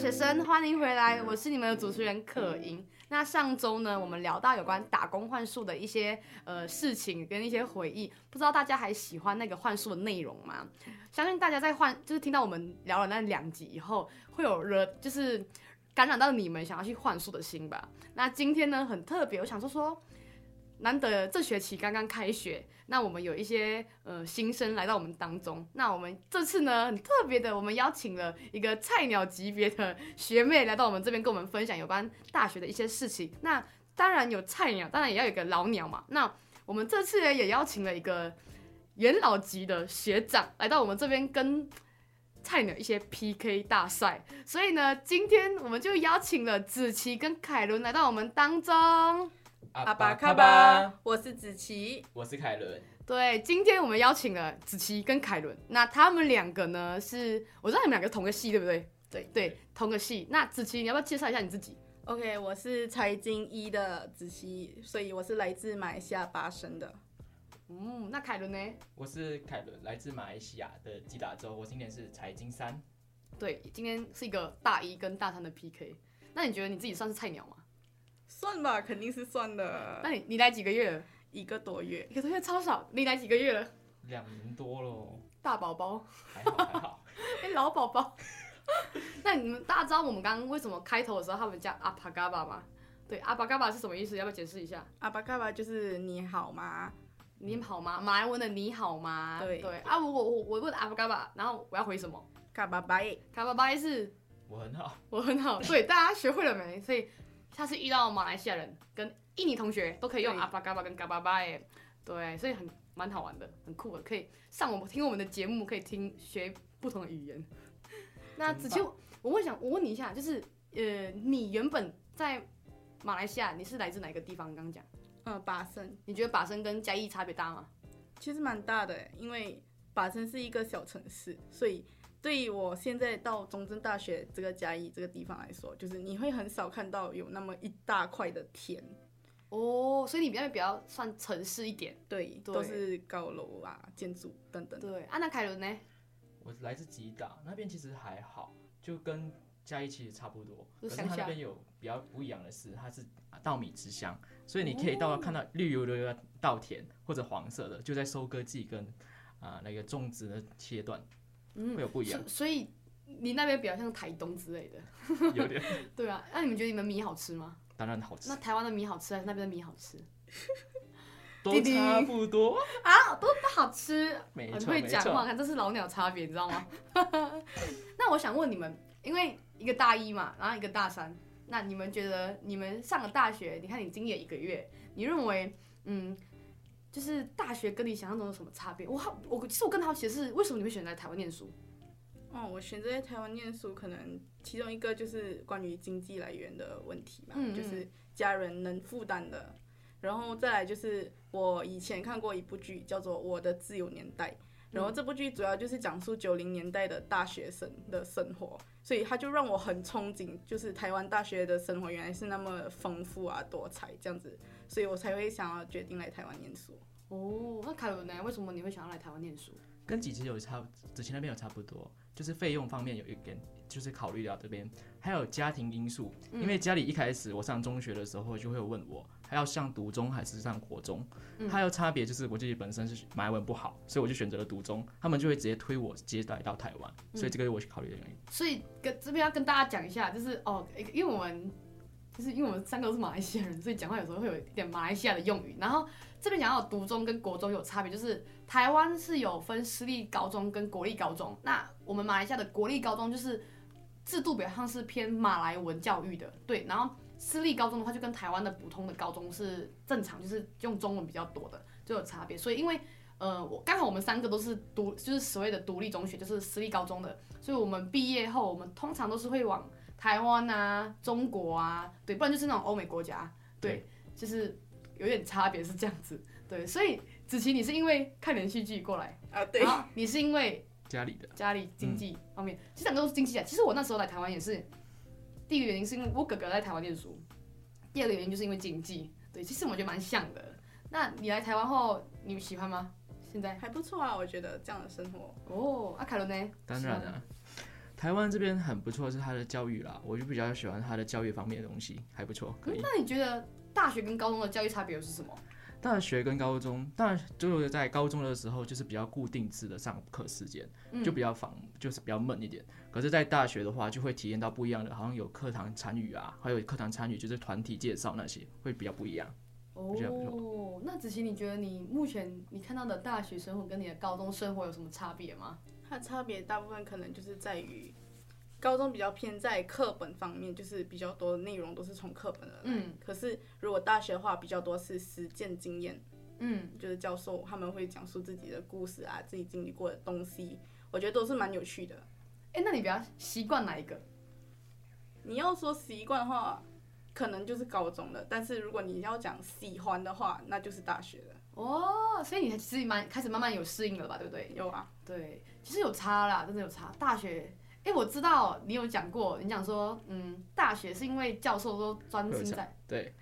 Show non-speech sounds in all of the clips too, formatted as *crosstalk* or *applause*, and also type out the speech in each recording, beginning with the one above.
学生，欢迎回来，我是你们的主持人可盈。那上周呢，我们聊到有关打工换宿的一些呃事情跟一些回忆，不知道大家还喜欢那个换宿的内容吗？相信大家在换，就是听到我们聊了那两集以后，会有人就是感染到你们想要去换宿的心吧。那今天呢，很特别，我想说说。难得这学期刚刚开学，那我们有一些呃新生来到我们当中。那我们这次呢，很特别的，我们邀请了一个菜鸟级别的学妹来到我们这边，跟我们分享有关大学的一些事情。那当然有菜鸟，当然也要有个老鸟嘛。那我们这次呢，也邀请了一个元老级的学长来到我们这边，跟菜鸟一些 PK 大赛。所以呢，今天我们就邀请了子琪跟凯伦来到我们当中。阿巴卡巴，我是子琪，我是凯伦。对，今天我们邀请了子琪跟凯伦。那他们两个呢，是我知道你们两个同个系，对不对？对对，同个系。那子琪，你要不要介绍一下你自己？OK，我是财经一的子琪，所以我是来自马来西亚巴生的。嗯，那凯伦呢？我是凯伦，来自马来西亚的吉打州，我今年是财经三。对，今天是一个大一跟大三的 PK。那你觉得你自己算是菜鸟吗？算吧，肯定是算的。那你你来几个月了？一个多月，一个多月超少。你来几个月了？两年多了。大宝宝。还好还好。*laughs* 哎、欸，老宝宝。*laughs* 那你们大家知道我们刚刚为什么开头的时候他们叫阿巴嘎巴吗？对，阿巴嘎巴是什么意思？要不要解释一下？阿巴嘎巴就是你好吗？你好吗？马来文的你好吗？对对。啊，我我我问阿巴嘎巴，然后我要回什么？卡巴拜。卡巴拜是？我很好。我很好。对，大家学会了没？所以。下次遇到马来西亚人跟印尼同学都可以用阿巴嘎巴跟嘎巴巴耶，对，所以很蛮好玩的，很酷的，可以上我们听我们的节目，可以听学不同的语言。*laughs* 那子秋，我问想我问你一下，就是呃，你原本在马来西亚，你是来自哪个地方？刚刚讲，呃，巴生。你觉得巴生跟嘉义差别大吗？其实蛮大的，因为巴生是一个小城市，所以。对于我现在到中正大学这个嘉义这个地方来说，就是你会很少看到有那么一大块的田哦，所以你比较比较算城市一点，对，对都是高楼啊、建筑等等。对，安娜凯伦呢？我来自吉打那边，其实还好，就跟嘉义其实差不多。是可是它那边有比较不一样的是，它是稻米之乡，所以你可以到看到绿油油的稻田或者黄色的，就在收割季跟啊、呃、那个种植的阶段。嗯，会有不一样，所所以你那边比较像台东之类的，有点。*laughs* 对啊，那你们觉得你们米好吃吗？当然好吃。那台湾的米好吃还是那边的米好吃？*laughs* 都差不多啊，都不好吃。没错，很会讲话，看这是老鸟差别，你知道吗？*laughs* 那我想问你们，因为一个大一嘛，然后一个大三，那你们觉得你们上了大学，你看你经历了一个月，你认为嗯？就是大学跟你想象中有什么差别？我好，我其实我更好奇的是，为什么你会选择来台湾念书？哦，我选择在台湾念书，可能其中一个就是关于经济来源的问题吧，嗯嗯，就是家人能负担的。然后再来就是我以前看过一部剧，叫做《我的自由年代》，然后这部剧主要就是讲述九零年代的大学生的生活，所以他就让我很憧憬，就是台湾大学的生活原来是那么丰富啊、多彩这样子。所以我才会想要决定来台湾念书。哦，那凯伦呢？为什么你会想要来台湾念书？跟几期有差，之前那边有差不多，就是费用方面有一点，就是考虑到这边，还有家庭因素。嗯、因为家里一开始我上中学的时候就会有问我，还要上读中还是上国中？嗯、还有差别就是我自己本身是马来文不好，所以我就选择了读中，他们就会直接推我直接来到台湾，所以这个是我考虑的原因。所以跟这边要跟大家讲一下，就是哦，因为我们。就是因为我们三个都是马来西亚人，所以讲话有时候会有一点马来西亚的用语。然后这边讲到读中跟国中有差别，就是台湾是有分私立高中跟国立高中。那我们马来西亚的国立高中就是制度比较像是偏马来文教育的，对。然后私立高中的话，就跟台湾的普通的高中是正常，就是用中文比较多的，就有差别。所以因为呃，我刚好我们三个都是独，就是所谓的独立中学，就是私立高中的，所以我们毕业后，我们通常都是会往。台湾啊，中国啊，对，不然就是那种欧美国家，对，对就是有点差别是这样子，对，所以子琪你是因为看连续剧过来啊，对，你是因为家里的家里经济方面，嗯、其实两个都是经济啊。其实我那时候来台湾也是，第一个原因是因为我哥哥在台湾念书，第二个原因就是因为经济，对，其实我觉得蛮像的。那你来台湾后，你喜欢吗？现在还不错啊，我觉得这样的生活。哦，阿凯伦呢？当然了。台湾这边很不错，是他的教育啦，我就比较喜欢他的教育方面的东西，还不错，可以。那你觉得大学跟高中的教育差别又是什么？大学跟高中，当然就是在高中的时候就是比较固定制的上课时间，就比较仿，就是比较闷一点。可是，在大学的话，就会体验到不一样的，好像有课堂参与啊，还有课堂参与就是团体介绍那些，会比较不一样。哦，那子琪，你觉得你目前你看到的大学生活跟你的高中生活有什么差别吗？它差别大部分可能就是在于，高中比较偏在课本方面，就是比较多的内容都是从课本而来。嗯。可是如果大学的话，比较多是实践经验。嗯。就是教授他们会讲述自己的故事啊，自己经历过的东西，我觉得都是蛮有趣的。哎、欸，那你比较习惯哪一个？你要说习惯的话，可能就是高中的。但是如果你要讲喜欢的话，那就是大学的。哦，所以你其实蛮开始慢慢有适应了吧，对不对？有啊，对，其实有差啦，真的有差。大学，哎，我知道你有讲过，你讲说，嗯，大学是因为教授都专心在，对，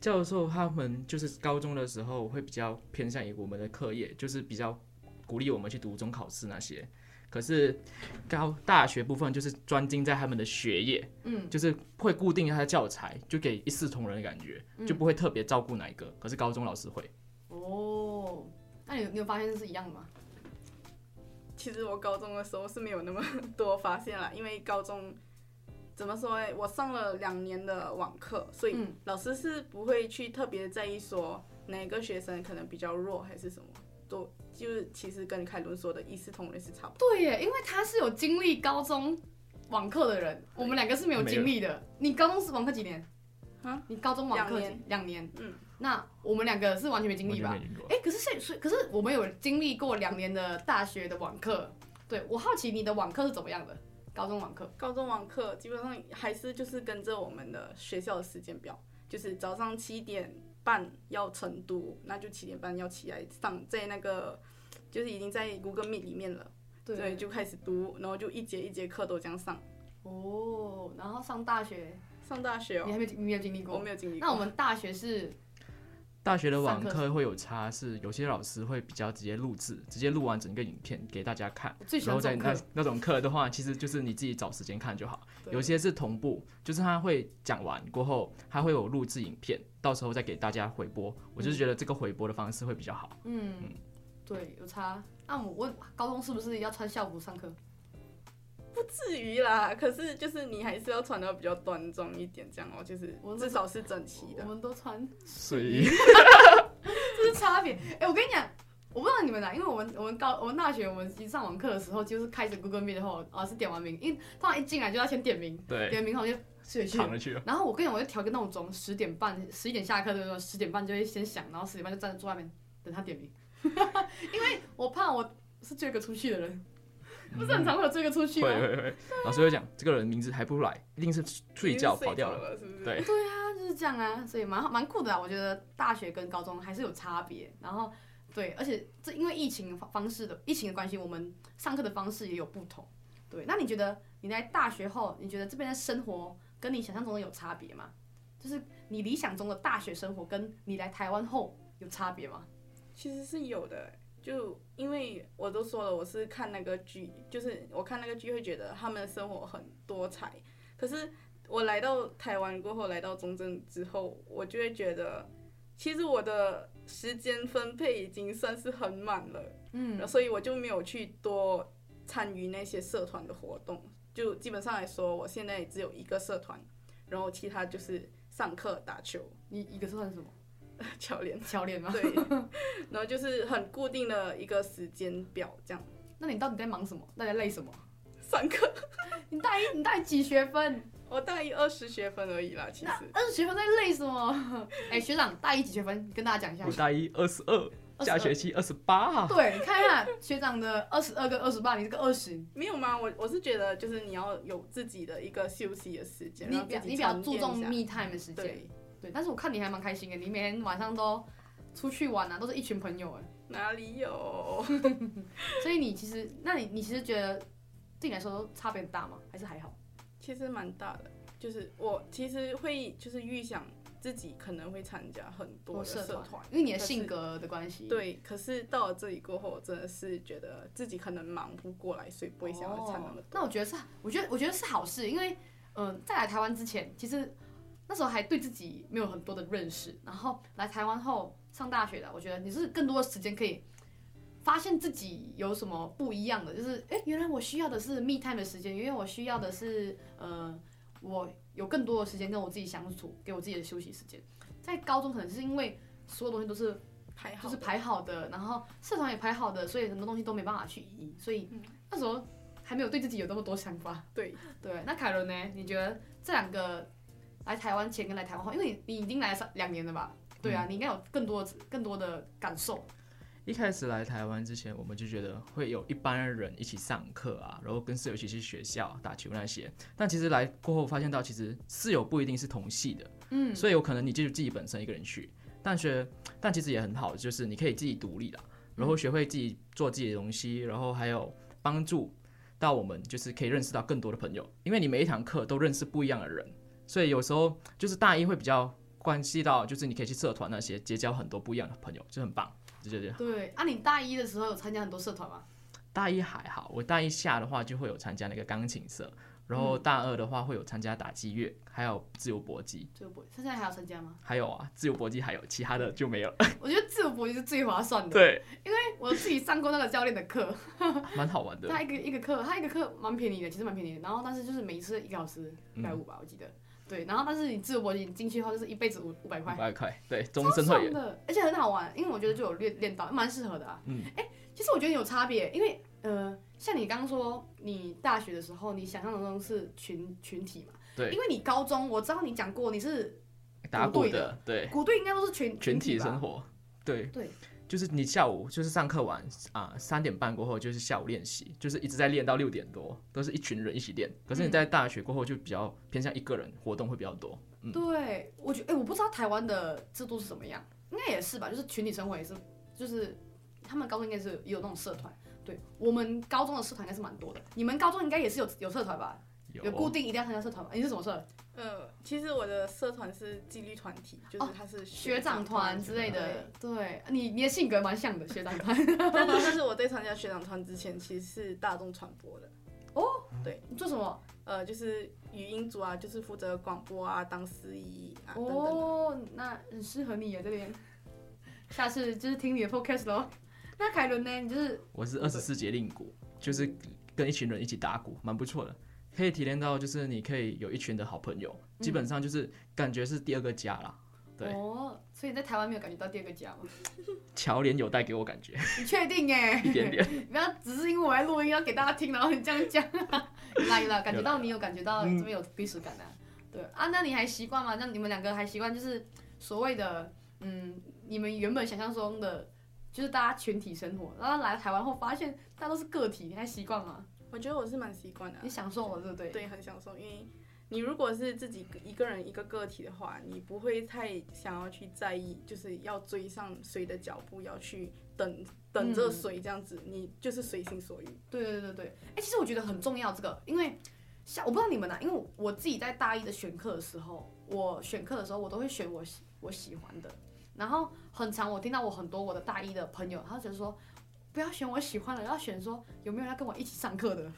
教授他们就是高中的时候会比较偏向于我们的课业，就是比较鼓励我们去读中考试那些。可是高大学部分就是专精在他们的学业，嗯，就是会固定他的教材，就给一视同仁的感觉，就不会特别照顾哪一个。可是高中老师会。哦，那你你有发现是一样的吗？其实我高中的时候是没有那么多发现啦，因为高中怎么说哎？我上了两年的网课，所以老师是不会去特别在意说哪个学生可能比较弱还是什么，都就是其实跟凯伦说的一视同仁是差不多。对耶，因为他是有经历高中网课的人，我们两个是没有经历的。你高中是网课几年？啊？你高中网课两年？两年，嗯。那我们两个是完全没经历吧？哎、欸，可是现所以可是我们有经历过两年的大学的网课。对，我好奇你的网课是怎么样的？高中网课？高中网课基本上还是就是跟着我们的学校的时间表，就是早上七点半要晨读，那就七点半要起来上，在那个就是已经在 Google Meet 里面了，对，对，就开始读，然后就一节一节课都这样上。哦，然后上大学？上大学哦？你还没你没有经历过？我没有经历过。那我们大学是？大学的网课会有差，是有些老师会比较直接录制，直接录完整个影片给大家看。然后在那那种课的话，其实就是你自己找时间看就好。有些是同步，就是他会讲完过后，他会有录制影片，到时候再给大家回播。我就是觉得这个回播的方式会比较好。嗯，嗯对，有差。那我问，高中是不是要穿校服上课？不至于啦，可是就是你还是要穿的比较端庄一点，这样哦，就是至少是整齐的。我们都穿睡衣，*laughs* 这是差别。哎、欸，我跟你讲，我不知道你们啦，因为我们我们高我们大学我们一上网课的时候，就是开始 Google Meet 后，老师点完名，因为通常一进来就要先点名，对，点名后就睡去，躺着去。然后我跟你讲，我就调个闹钟，十点半十一点下课的时候，十点半就会先响，然后十点半就站在桌外面等他点名，*laughs* 因为我怕我是最后一个出去的人。不是很常会有这个出去吗？会会会，老师会讲这个人名字还不来，一定是睡觉跑掉了，是不是？对对啊，就是这样啊，所以蛮蛮酷的啊。我觉得大学跟高中还是有差别，然后对，而且这因为疫情方式的疫情的关系，我们上课的方式也有不同。对，那你觉得你在大学后，你觉得这边的生活跟你想象中的有差别吗？就是你理想中的大学生活跟你来台湾后有差别吗？其实是有的。就因为我都说了，我是看那个剧，就是我看那个剧会觉得他们的生活很多彩。可是我来到台湾过后，来到中正之后，我就会觉得，其实我的时间分配已经算是很满了，嗯，所以我就没有去多参与那些社团的活动。就基本上来说，我现在只有一个社团，然后其他就是上课打球。你一个社团是什么？*laughs* 教练，巧练吗？*laughs* 对，然后就是很固定的一个时间表这样。那你到底在忙什么？在累什么？上课。*laughs* 你大一，你大一几学分？我大一二十学分而已啦，其实。二十学分在累什么？哎、欸，学长，大一几学分？跟大家讲一下。我大一二十二，下学期二十八。对，你看一下学长的二十二跟二十八，你这个二十。没有吗？我我是觉得就是你要有自己的一个休息的时间，你比你比较注重 me time 的时间。对，但是我看你还蛮开心的，你每天晚上都出去玩啊，都是一群朋友哎。哪里有？*laughs* 所以你其实，那你你其实觉得对你来说差别很大吗？还是还好？其实蛮大的，就是我其实会就是预想自己可能会参加很多的社团，因为你的性格的关系。对，可是到了这里过后，真的是觉得自己可能忙不过来，所以不会想要参那么多。那我觉得是，我觉得我觉得是好事，因为嗯、呃，在来台湾之前，其实那时候还对自己没有很多的认识，然后来台湾后上大学的，我觉得你是更多的时间可以发现自己有什么不一样的，就是哎、欸，原来我需要的是 me time 的时间，因为我需要的是呃我。有更多的时间跟我自己相处，给我自己的休息时间。在高中可能是因为所有东西都是排好，就是排好的，然后社团也排好的，所以很多东西都没办法去移。所以那时候还没有对自己有那么多想法。对对，那凯伦呢？你觉得这两个来台湾前跟来台湾后，因为你你已经来了三两年了吧？对啊，你应该有更多更多的感受。一开始来台湾之前，我们就觉得会有一班人一起上课啊，然后跟室友一起去学校打球那些。但其实来过后发现到，其实室友不一定是同系的，嗯，所以有可能你就自己本身一个人去，但学但其实也很好，就是你可以自己独立啦，然后学会自己做自己的东西，然后还有帮助到我们，就是可以认识到更多的朋友，因为你每一堂课都认识不一样的人，所以有时候就是大一会比较关系到，就是你可以去社团那些结交很多不一样的朋友，就很棒。对对对，啊，你大一的时候有参加很多社团吗？大一还好，我大一下的话就会有参加那个钢琴社，然后大二的话会有参加打击乐，还有自由搏击。自由搏击，现在还要参加吗？还有啊，自由搏击还有，其他的就没有了。我觉得自由搏击是最划算的。对，因为我自己上过那个教练的课，蛮好玩的。*laughs* 他一个一个课，他一个课蛮便宜的，其实蛮便宜的。然后但是就是每一次一个小时一百五吧，我记得。对，然后但是你自由搏击进去的话，就是一辈子五五百块。五百块，对，终身会员的，而且很好玩，因为我觉得就有练练到，蛮适合的啊。嗯。哎，其实我觉得有差别，因为呃，像你刚刚说，你大学的时候，你想象当中是群群体嘛。对。因为你高中，我知道你讲过你是打鼓的，对。鼓队应该都是群群体生活，对。对。就是你下午就是上课完啊，三点半过后就是下午练习，就是一直在练到六点多，都是一群人一起练。可是你在大学过后就比较偏向一个人活动会比较多。嗯、对，我觉得哎、欸，我不知道台湾的制度是怎么样，应该也是吧，就是群体生活也是，就是他们高中应该是也有那种社团。对，我们高中的社团应该是蛮多的，你们高中应该也是有有社团吧？有，固定一定要参加社团吗？你是什么社？呃，其实我的社团是纪律团体，就是他是学长团之类的。对，你你的性格蛮像的，学长团。但是我在参加学长团之前，其实是大众传播的。哦，对，你做什么？呃，就是语音组啊，就是负责广播啊，当司仪啊等等。哦，那很适合你啊，这边。下次就是听你的 podcast 喽。那凯伦呢？你就是我是二十四节令鼓，就是跟一群人一起打鼓，蛮不错的。可以体验到，就是你可以有一群的好朋友，基本上就是感觉是第二个家啦。对哦，所以你在台湾没有感觉到第二个家吗？*laughs* 乔联有带给我感觉。你确定哎？一点点。*laughs* 不要只是因为我在录音要给大家听，然后你这样讲。*laughs* 来了，感觉到你有感觉到这边有归属感的。对啊，那你还习惯吗？那你们两个还习惯就是所谓的嗯，你们原本想象中的，就是大家群体生活，然后来台湾后发现大家都是个体，你还习惯吗？我觉得我是蛮习惯的、啊，你享受了对不对？对，很享受。因为你如果是自己一个人一个个体的话，你不会太想要去在意，就是要追上谁的脚步，要去等等着谁这样子，嗯、你就是随心所欲。对对对对，哎、欸，其实我觉得很重要这个，因为像我不知道你们呢、啊，因为我自己在大一的选课的时候，我选课的时候我都会选我喜我喜欢的，然后很长我听到我很多我的大一的朋友，他就觉得说。不要选我喜欢的，要选说有没有要跟我一起上课的。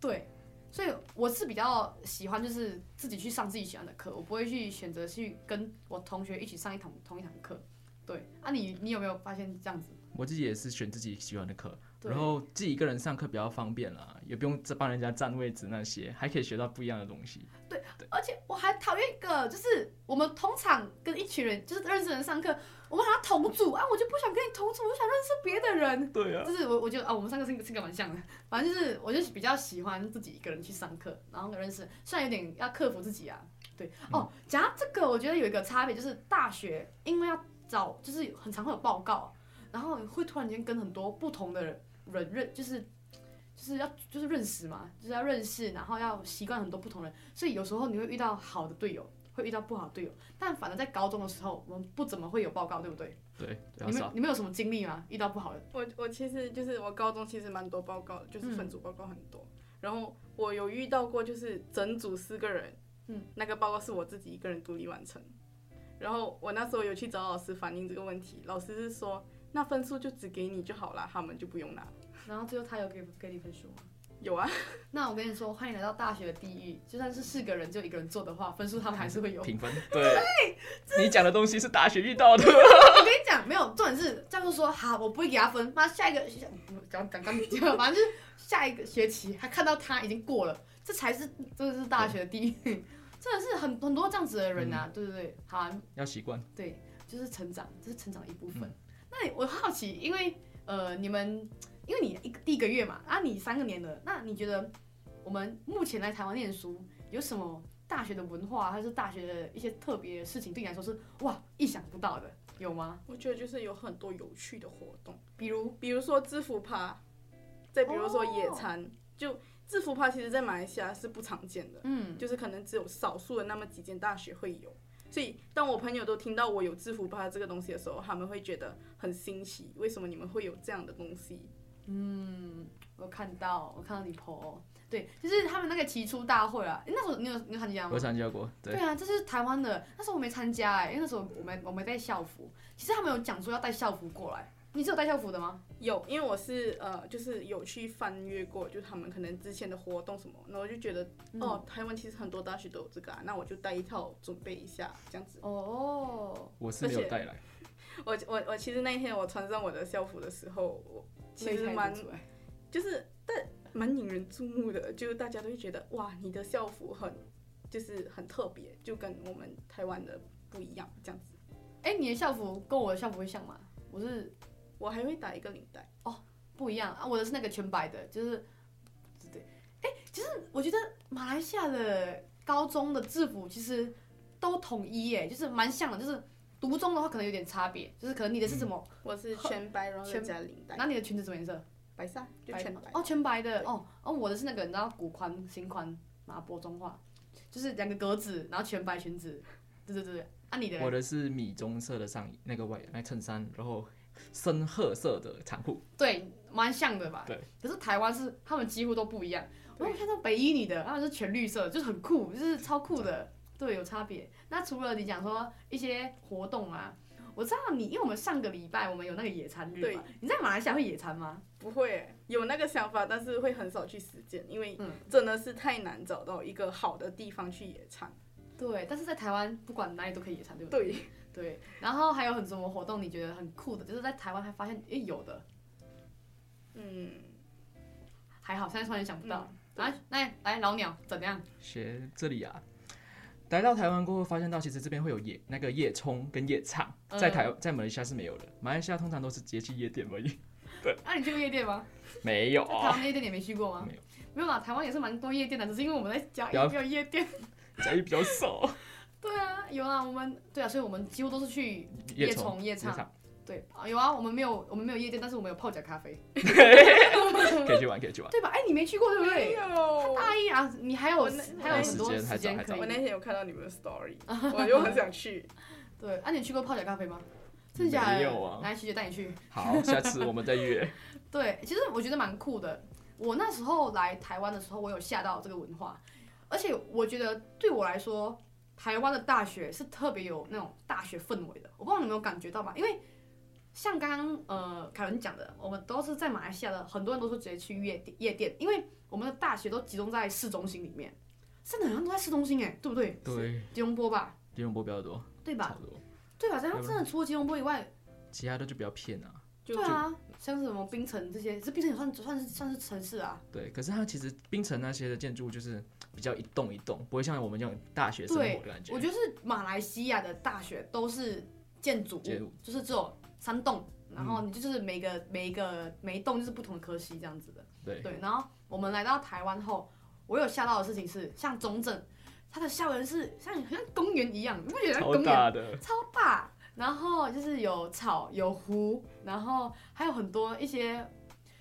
对，所以我是比较喜欢就是自己去上自己喜欢的课，我不会去选择去跟我同学一起上一堂同一堂课。对，啊，你你有没有发现这样子？我自己也是选自己喜欢的课，然后自己一个人上课比较方便啦，也不用再帮人家占位置那些，还可以学到不一样的东西。对，对而且我还讨厌一个，就是我们通常跟一群人就是认识人上课。我们还要同组啊，我就不想跟你同组，我想认识别的人。对啊，就是我，我觉得啊，我们三个性格性格蛮像的。反正就是，我就是比较喜欢自己一个人去上课，然后认识。虽然有点要克服自己啊，对。哦，讲到这个，我觉得有一个差别就是，大学因为要找，就是很常会有报告，然后会突然间跟很多不同的人认，就是就是要就是认识嘛，就是要认识，然后要习惯很多不同人，所以有时候你会遇到好的队友。会遇到不好的队友，但反正在高中的时候，我们不怎么会有报告，对不对？对。你们你们有什么经历吗？遇到不好的？我我其实就是我高中其实蛮多报告的，就是分组报告很多。嗯、然后我有遇到过，就是整组四个人，嗯，那个报告是我自己一个人独立完成。然后我那时候有去找老师反映这个问题，老师是说那分数就只给你就好了，他们就不用拿。然后最后他有给给你分数吗？有啊。*laughs* 那我跟你说，欢迎来到大学的地狱。就算是四个人就一个人做的话，分数他们还是会有评分。对，你讲的东西是大学遇到的。*laughs* 我跟你讲，没有重点是，教授说好，我不会给他分。妈，下一个刚刚刚讲，反正就是下一个学期还看到他已经过了，这才是这是大学的地狱。*laughs* 真的是很很多这样子的人啊，嗯、对对对，好、啊，要习惯，对，就是成长，这是成长的一部分。嗯、那我好奇，因为呃，你们因为你一个第一个月嘛，啊，你三个年了，那你觉得我们目前来台湾念书有什么大学的文化，还是大学的一些特别的事情，对你来说是哇意想不到的，有吗？我觉得就是有很多有趣的活动，比如比如说制服趴，再比如说野餐，哦、就。制服趴其实，在马来西亚是不常见的，嗯，就是可能只有少数的那么几间大学会有，所以当我朋友都听到我有制服趴这个东西的时候，他们会觉得很新奇，为什么你们会有这样的东西？嗯，我看到，我看到你 po，对，就是他们那个提出大会啊，欸、那时候你有你有参加吗？我参加过，对，对啊，这是台湾的，那时候我没参加哎、欸，因为那时候我没我没带校服，其实他们有讲说要带校服过来。你是有带校服的吗？有，因为我是呃，就是有去翻阅过，就他们可能之前的活动什么，然后我就觉得，嗯、哦，台湾其实很多大学都有这个啊，那我就带一套准备一下，这样子。哦，我是没有带来。我我我其实那一天我穿上我的校服的时候，我其实蛮，就是但蛮引人注目的，就是大家都会觉得哇，你的校服很就是很特别，就跟我们台湾的不一样，这样子。哎、欸，你的校服跟我的校服会像吗？我是。我还会打一个领带哦，不一样啊！我的是那个全白的，就是对，哎、欸，其实我觉得马来西亚的高中的制服其实都统一耶，就是蛮像的，就是独中的话可能有点差别，就是可能你的是什么？嗯、我是全白，然后加领带。那你的裙子什么颜色？白色，就全白。哦，全白的哦哦，我的是那个你知道古宽、新宽、马坡中化，就是两个格子，然后全白裙子。对对对对，啊，你的？我的是米棕色的上衣，那个外那衬衫，然后。深褐色的长裤，对，蛮像的吧？对。可是台湾是他们几乎都不一样。我有看到北一女的，他们是全绿色，就是很酷，就是超酷的。对，有差别。那除了你讲说一些活动啊，我知道你，因为我们上个礼拜我们有那个野餐日嘛。你在马来西亚会野餐吗？不会，有那个想法，但是会很少去实践，因为真的是太难找到一个好的地方去野餐。对，但是在台湾不管哪里都可以野餐，对不对？对。*laughs* 对，然后还有很什么活动你觉得很酷的，就是在台湾还发现诶有的，嗯，还好，现在突然想不到。来、嗯，来来老鸟怎样？学这里啊，来到台湾过后发现到其实这边会有夜那个夜冲跟夜唱，在台在马来西亚是没有的，马来西亚通常都是直接去夜店而已。对，那、啊、你去过夜店吗？没有。台湾夜店你没去过吗？没有，没有啦，台湾也是蛮多夜店的，只是因为我们在嘉义没有夜店，*laughs* 嘉义比较少。*laughs* 对啊，有啊，我们对啊，所以我们几乎都是去夜冲夜唱。对啊，有啊，我们没有我们没有夜店，但是我们有泡脚咖啡。*laughs* 可以去玩，可以去玩。对吧？哎，你没去过对不对？没有。大一啊，你还有还有很多时间可以。我那天有看到你们的 story，*laughs* 我就很想去。对，啊，你去过泡脚咖啡吗？真的假的？没有啊。来，琪姐带你去。好，下次我们再约。*laughs* 对，其实我觉得蛮酷的。我那时候来台湾的时候，我有吓到这个文化，而且我觉得对我来说。台湾的大学是特别有那种大学氛围的，我不知道你有没有感觉到吧？因为像刚刚呃凯文讲的，我们都是在马来西亚的，很多人都是直接去夜店夜店，因为我们的大学都集中在市中心里面，真的好像都在市中心哎，对不对？对。吉隆坡吧。吉隆坡比较多。对吧？对吧？然后真的除了吉隆坡以外，其他的就比较偏啊。对啊，像是什么槟城这些，这槟城也算算是算是城市啊。对，可是它其实槟城那些的建筑就是比较一栋一栋，不会像我们这种大学生活的感觉。我觉得是马来西亚的大学都是建筑物，就是只有三栋，然后你就是每个、嗯、每一个每一栋就是不同的科系这样子的。对对，然后我们来到台湾后，我有吓到的事情是，像中正，它的校园是像像公园一样，你不觉得公园超大的？超大。然后就是有草有湖，然后还有很多一些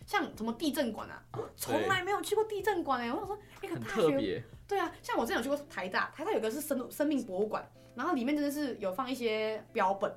像什么地震馆啊，从来没有去过地震馆哎，我想说一个大学，对啊，像我之前有去过台大，台大有个是生生命博物馆，然后里面真的是有放一些标本，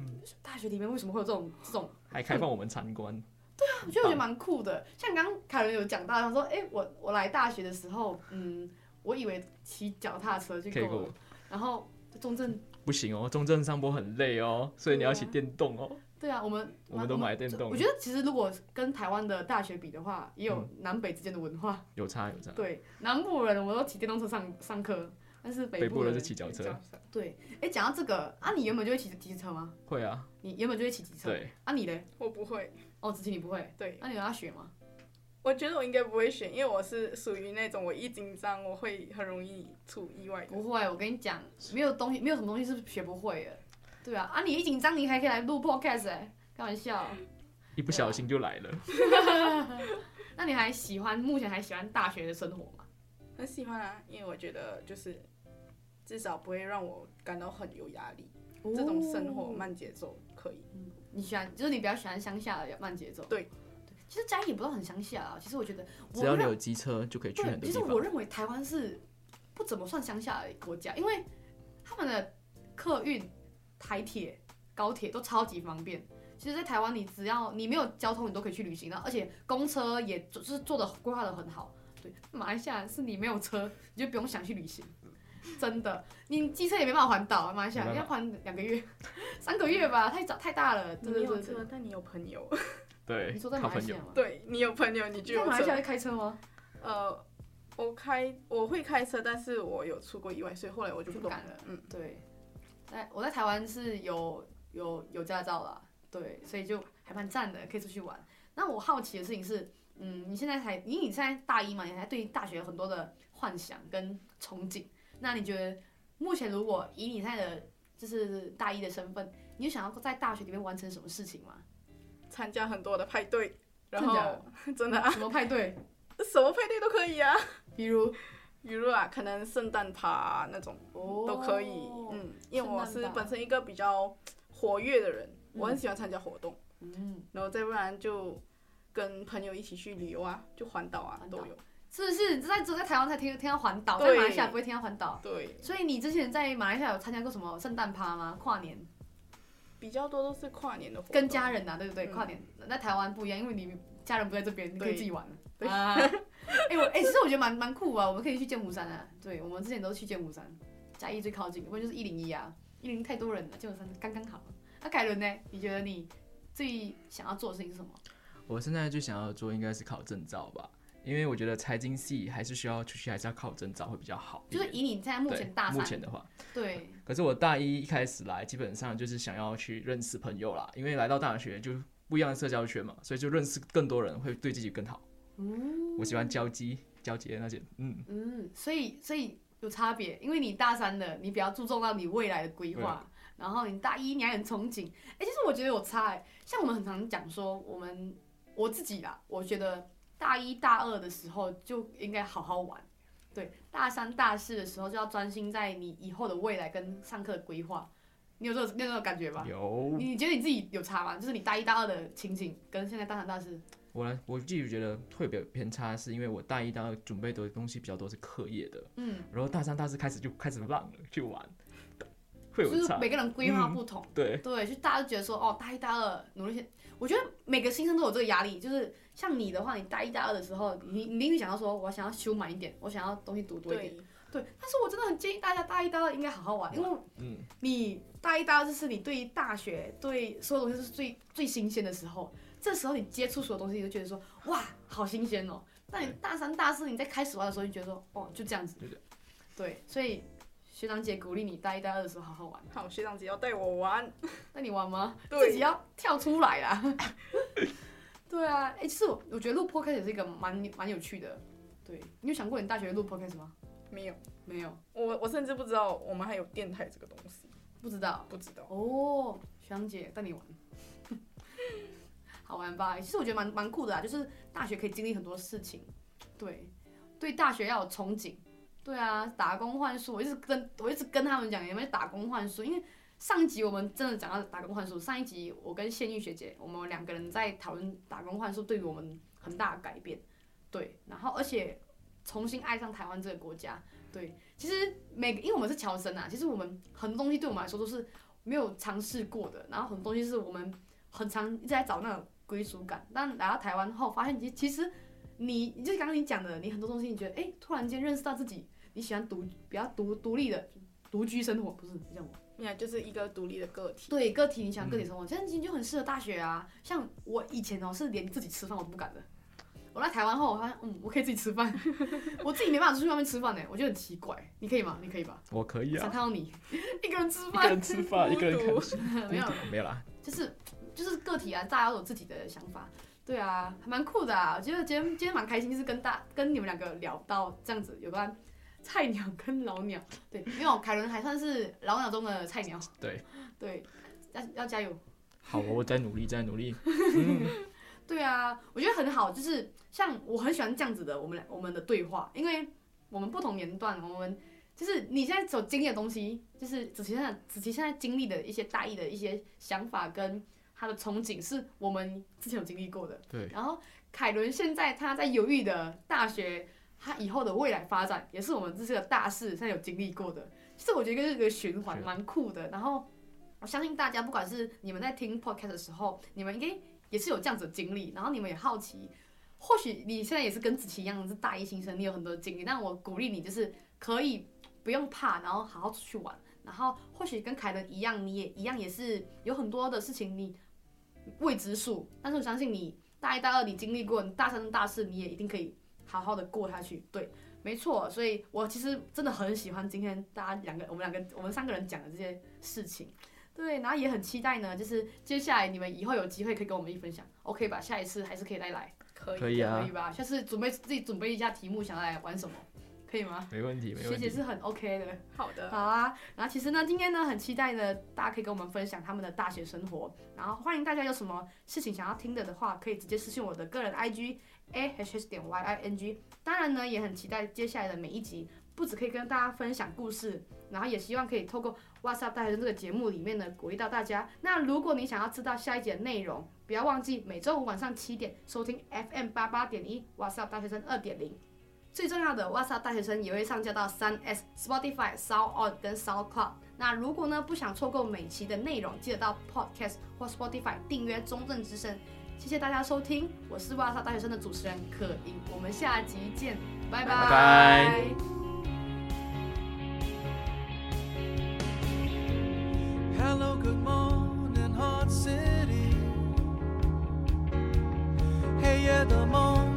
嗯，大学里面为什么会有这种这种还开放我们参观？对啊，我觉得我觉得蛮酷的。像刚刚凯伦有讲到，他说哎，我我来大学的时候，嗯，我以为骑脚踏车就够了，然后中正。不行哦，中正上坡很累哦，所以你要骑电动哦。对啊，我们我们都买电动。我觉得其实如果跟台湾的大学比的话，也有南北之间的文化。有差有差。对，南部人我都骑电动车上上课，但是北部人是骑脚车。对，哎，讲到这个，啊，你原本就会骑机车吗？会啊。你原本就会骑机车？对。啊，你嘞？我不会。哦，子琪你不会？对。那你有要学吗？我觉得我应该不会选，因为我是属于那种我一紧张我会很容易出意外。不会，我跟你讲，没有东西，没有什么东西是学不会的。对啊，啊，你一紧张你还可以来录 podcast 哎。开玩笑，一不小心就来了。*laughs* 那你还喜欢？目前还喜欢大学的生活吗？很喜欢啊，因为我觉得就是至少不会让我感到很有压力。哦、这种生活慢节奏可以。嗯，你喜欢，就是你比较喜欢乡下的慢节奏。对，其实嘉义也不是很乡下啊。其实我觉得，只要你有机车就可以去很多地方。其实我认为台湾是不怎么算乡下的国家，因为他们的客运、台铁、高铁都超级方便。其实，在台湾，你只要你没有交通，你都可以去旅行的，而且公车也就是做的规划的很好。对，马来西亚是你没有车，你就不用想去旅行，真的，你机车也没办法环岛，马来西亚要环两个月、*laughs* 三个月吧，太早太大了。你没有车，但你有朋友。对，你说在马来西亚吗？对，你有朋友，你就有车。在马来西亚会开车吗？呃，我开我会开车，但是我有出过意外，所以后来我就不敢了。嗯，对。在我在台湾是有有有驾照啦。对，所以就还蛮赞的，可以出去玩。那我好奇的事情是，嗯，你现在才，因为你现在大一嘛，你还对大学有很多的幻想跟憧憬。那你觉得，目前如果以你现在的就是大一的身份，你有想要在大学里面完成什么事情吗？参加很多的派对，然后 *laughs* 真的啊，什么派对？*laughs* 什么派对都可以啊，*laughs* 比如，比如啊，可能圣诞趴那种哦都可以。哦、嗯，因为我是本身一个比较活跃的人。我很喜欢参加活动，嗯，然后再不然就跟朋友一起去旅游啊，就环岛啊都有。是不是？在只在台湾才听听到环岛，在马来西亚不会听到环岛。对。所以你之前在马来西亚有参加过什么圣诞趴吗？跨年？比较多都是跨年的活动。跟家人呐，对不对？跨年在台湾不一样，因为你家人不在这边，你可以自己玩。对。*laughs* 哎我哎，其实我觉得蛮蛮酷啊，我们可以去剑湖山啊。对，我们之前都去剑湖山，嘉义最靠近，不然就是一零一啊，一零一太多人了，剑湖山刚刚好。那凯伦呢？你觉得你最想要做的事情是什么？我现在最想要做应该是考证照吧，因为我觉得财经系还是需要出去，还是要考证照会比较好。就是以你现在目前大三，目前的话，对。可是我大一一开始来，基本上就是想要去认识朋友啦，因为来到大学就不一样的社交圈嘛，所以就认识更多人会对自己更好。嗯，我喜欢交际、交接那些，嗯嗯，所以所以有差别，因为你大三的，你比较注重到你未来的规划。然后你大一你还很憧憬，哎，其实我觉得有差哎。像我们很常讲说，我们我自己啦，我觉得大一大二的时候就应该好好玩，对，大三大四的时候就要专心在你以后的未来跟上课的规划。你有这种你有这种感觉吗？有。你觉得你自己有差吗？就是你大一大二的情景跟现在大三大四。我呢，我自己觉得会比较偏差，是因为我大一大二准备的东西比较多是课业的，嗯，然后大三大四开始就开始浪了，去玩。会就是每个人规划不同，嗯、对对，就大家都觉得说，哦，大一、大二努力些。我觉得每个新生都有这个压力，就是像你的话，你大一、大二的时候，你你一定想要说，我想要修满一点，我想要东西读多一点，对。对，但是我真的很建议大家大一、大二应该好好玩，因为，嗯，你大一、大二就是你对大学对所有东西是最最新鲜的时候，这时候你接触所有东西，你就觉得说，哇，好新鲜哦。那你大三、大四你在开始玩的时候，你觉得说，哦，就这样子，对，对，所以。学长姐鼓励你大一、大二的时候好好玩。好，学长姐要带我玩，*laughs* 带你玩吗？对，自己要跳出来啦。*laughs* 对啊，哎、欸，其实我我觉得录 podcast 也是一个蛮蛮有趣的。对，你有想过你大学录 podcast 吗？没有，没有。我我甚至不知道我们还有电台这个东西。不知道，不知道。哦，学长姐带你玩，*laughs* 好玩吧？其实我觉得蛮蛮酷的啊，就是大学可以经历很多事情。对，对，大学要有憧憬。对啊，打工换宿，我一直跟我一直跟他们讲有没有打工换宿，因为上一集我们真的讲到打工换宿，上一集我跟谢玉学姐，我们两个人在讨论打工换宿对于我们很大的改变，对，然后而且重新爱上台湾这个国家，对，其实每个因为我们是侨生啊，其实我们很多东西对我们来说都是没有尝试过的，然后很多东西是我们很常一直在找那种归属感，但来到台湾后发现其其实。你就是刚刚你讲的，你很多东西，你觉得哎、欸，突然间认识到自己，你喜欢独比较独独立的独居生活，不是这样吗？呀，就是一个独立的个体。对，个体，你想个体生活，现在你就很适合大学啊。像我以前哦，是连自己吃饭我都不敢的。我来台湾后，我发现，嗯，我可以自己吃饭，*laughs* 我自己没办法出去外面吃饭呢，我觉得很奇怪。你可以吗？你可以吧？我可以啊。想看到你 *laughs* 一个人吃饭，一个人吃饭，一个人看书，*laughs* 没有没有啦。就是就是个体啊，大家都有自己的想法。对啊，还蛮酷的啊。我觉得今天今天蛮开心，就是跟大跟你们两个聊到这样子有关菜鸟跟老鸟。对，因为我凯伦还算是老鸟中的菜鸟。对对，要要加油。好，我再努力，再努力。嗯 *laughs* 对啊，我觉得很好，就是像我很喜欢这样子的我们俩我们的对话，因为我们不同年段，我们就是你现在所经历的东西，就是子琪现在子琪现在经历的一些大意的一些想法跟他的憧憬，是我们之前有经历过的。对。然后凯伦现在他在犹豫的大学，他以后的未来发展，也是我们这些的大事，现在有经历过的。其实我觉得这个循环蛮酷的。然后我相信大家，不管是你们在听 podcast 的时候，你们应该。也是有这样子的经历，然后你们也好奇，或许你现在也是跟子琪一样是大一新生，你有很多经历，但我鼓励你就是可以不用怕，然后好好出去玩，然后或许跟凯伦一样，你也一样也是有很多的事情你未知数，但是我相信你大一大二你经历过，你大三大四你也一定可以好好的过下去，对，没错，所以我其实真的很喜欢今天大家两个我们两个我们三个人讲的这些事情。对，然后也很期待呢，就是接下来你们以后有机会可以跟我们一分享，OK 吧？下一次还是可以再来，可以，可以啊，可以吧？下次准备自己准备一下题目，想要来玩什么，可以吗？没问题，没问题。学姐是很 OK 的，好的，好啊。然后其实呢，今天呢很期待呢，大家可以跟我们分享他们的大学生活。然后欢迎大家有什么事情想要听的的话，可以直接私信我的个人 IG ahs 点 ying。当然呢，也很期待接下来的每一集。不只可以跟大家分享故事，然后也希望可以透过 What's Up 大学生这个节目里面呢，鼓励到大家。那如果你想要知道下一集的内容，不要忘记每周五晚上七点收听 FM 八八点一 What's Up 大学生二点零。最重要的 What's Up 大学生也会上架到三 S、Spotify、SoundOn 跟 SoundCloud。那如果呢不想错过每期的内容，记得到 Podcast 或 Spotify 订阅中正之声。谢谢大家收听，我是 What's Up 大学生的主持人可盈，我们下集见，拜拜。拜拜。黑夜的梦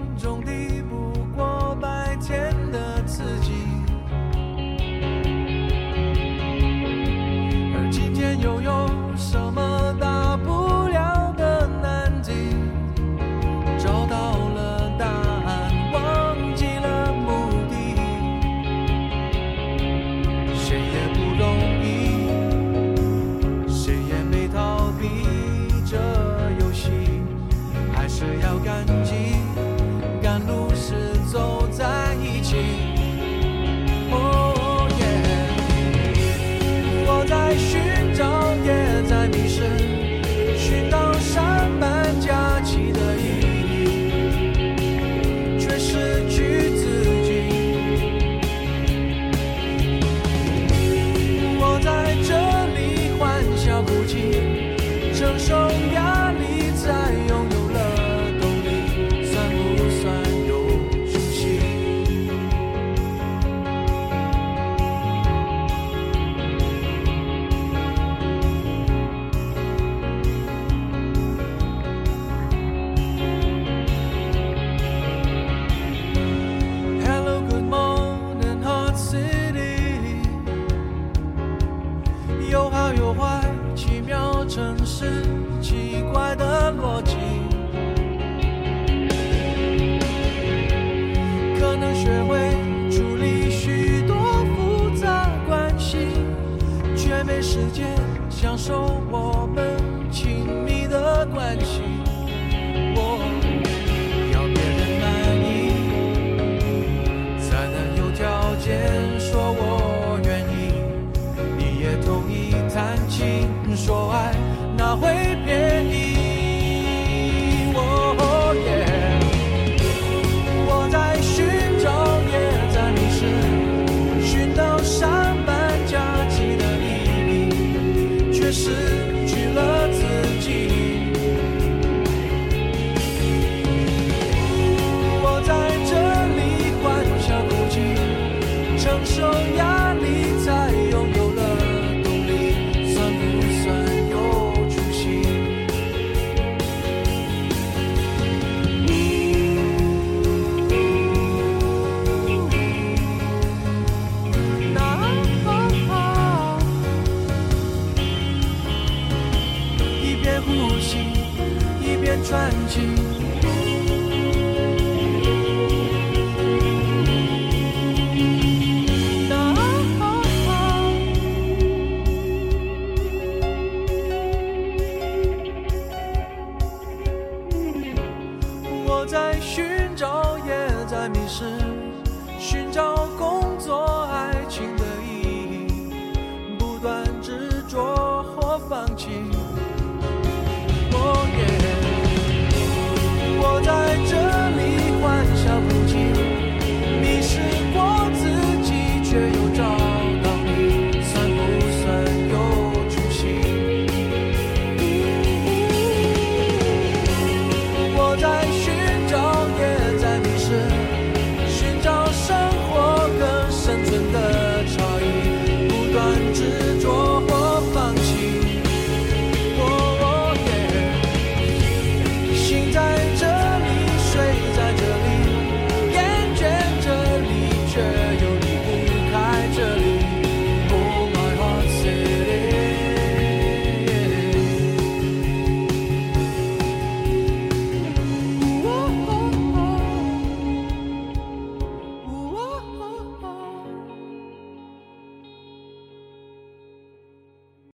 Jesus. 忘记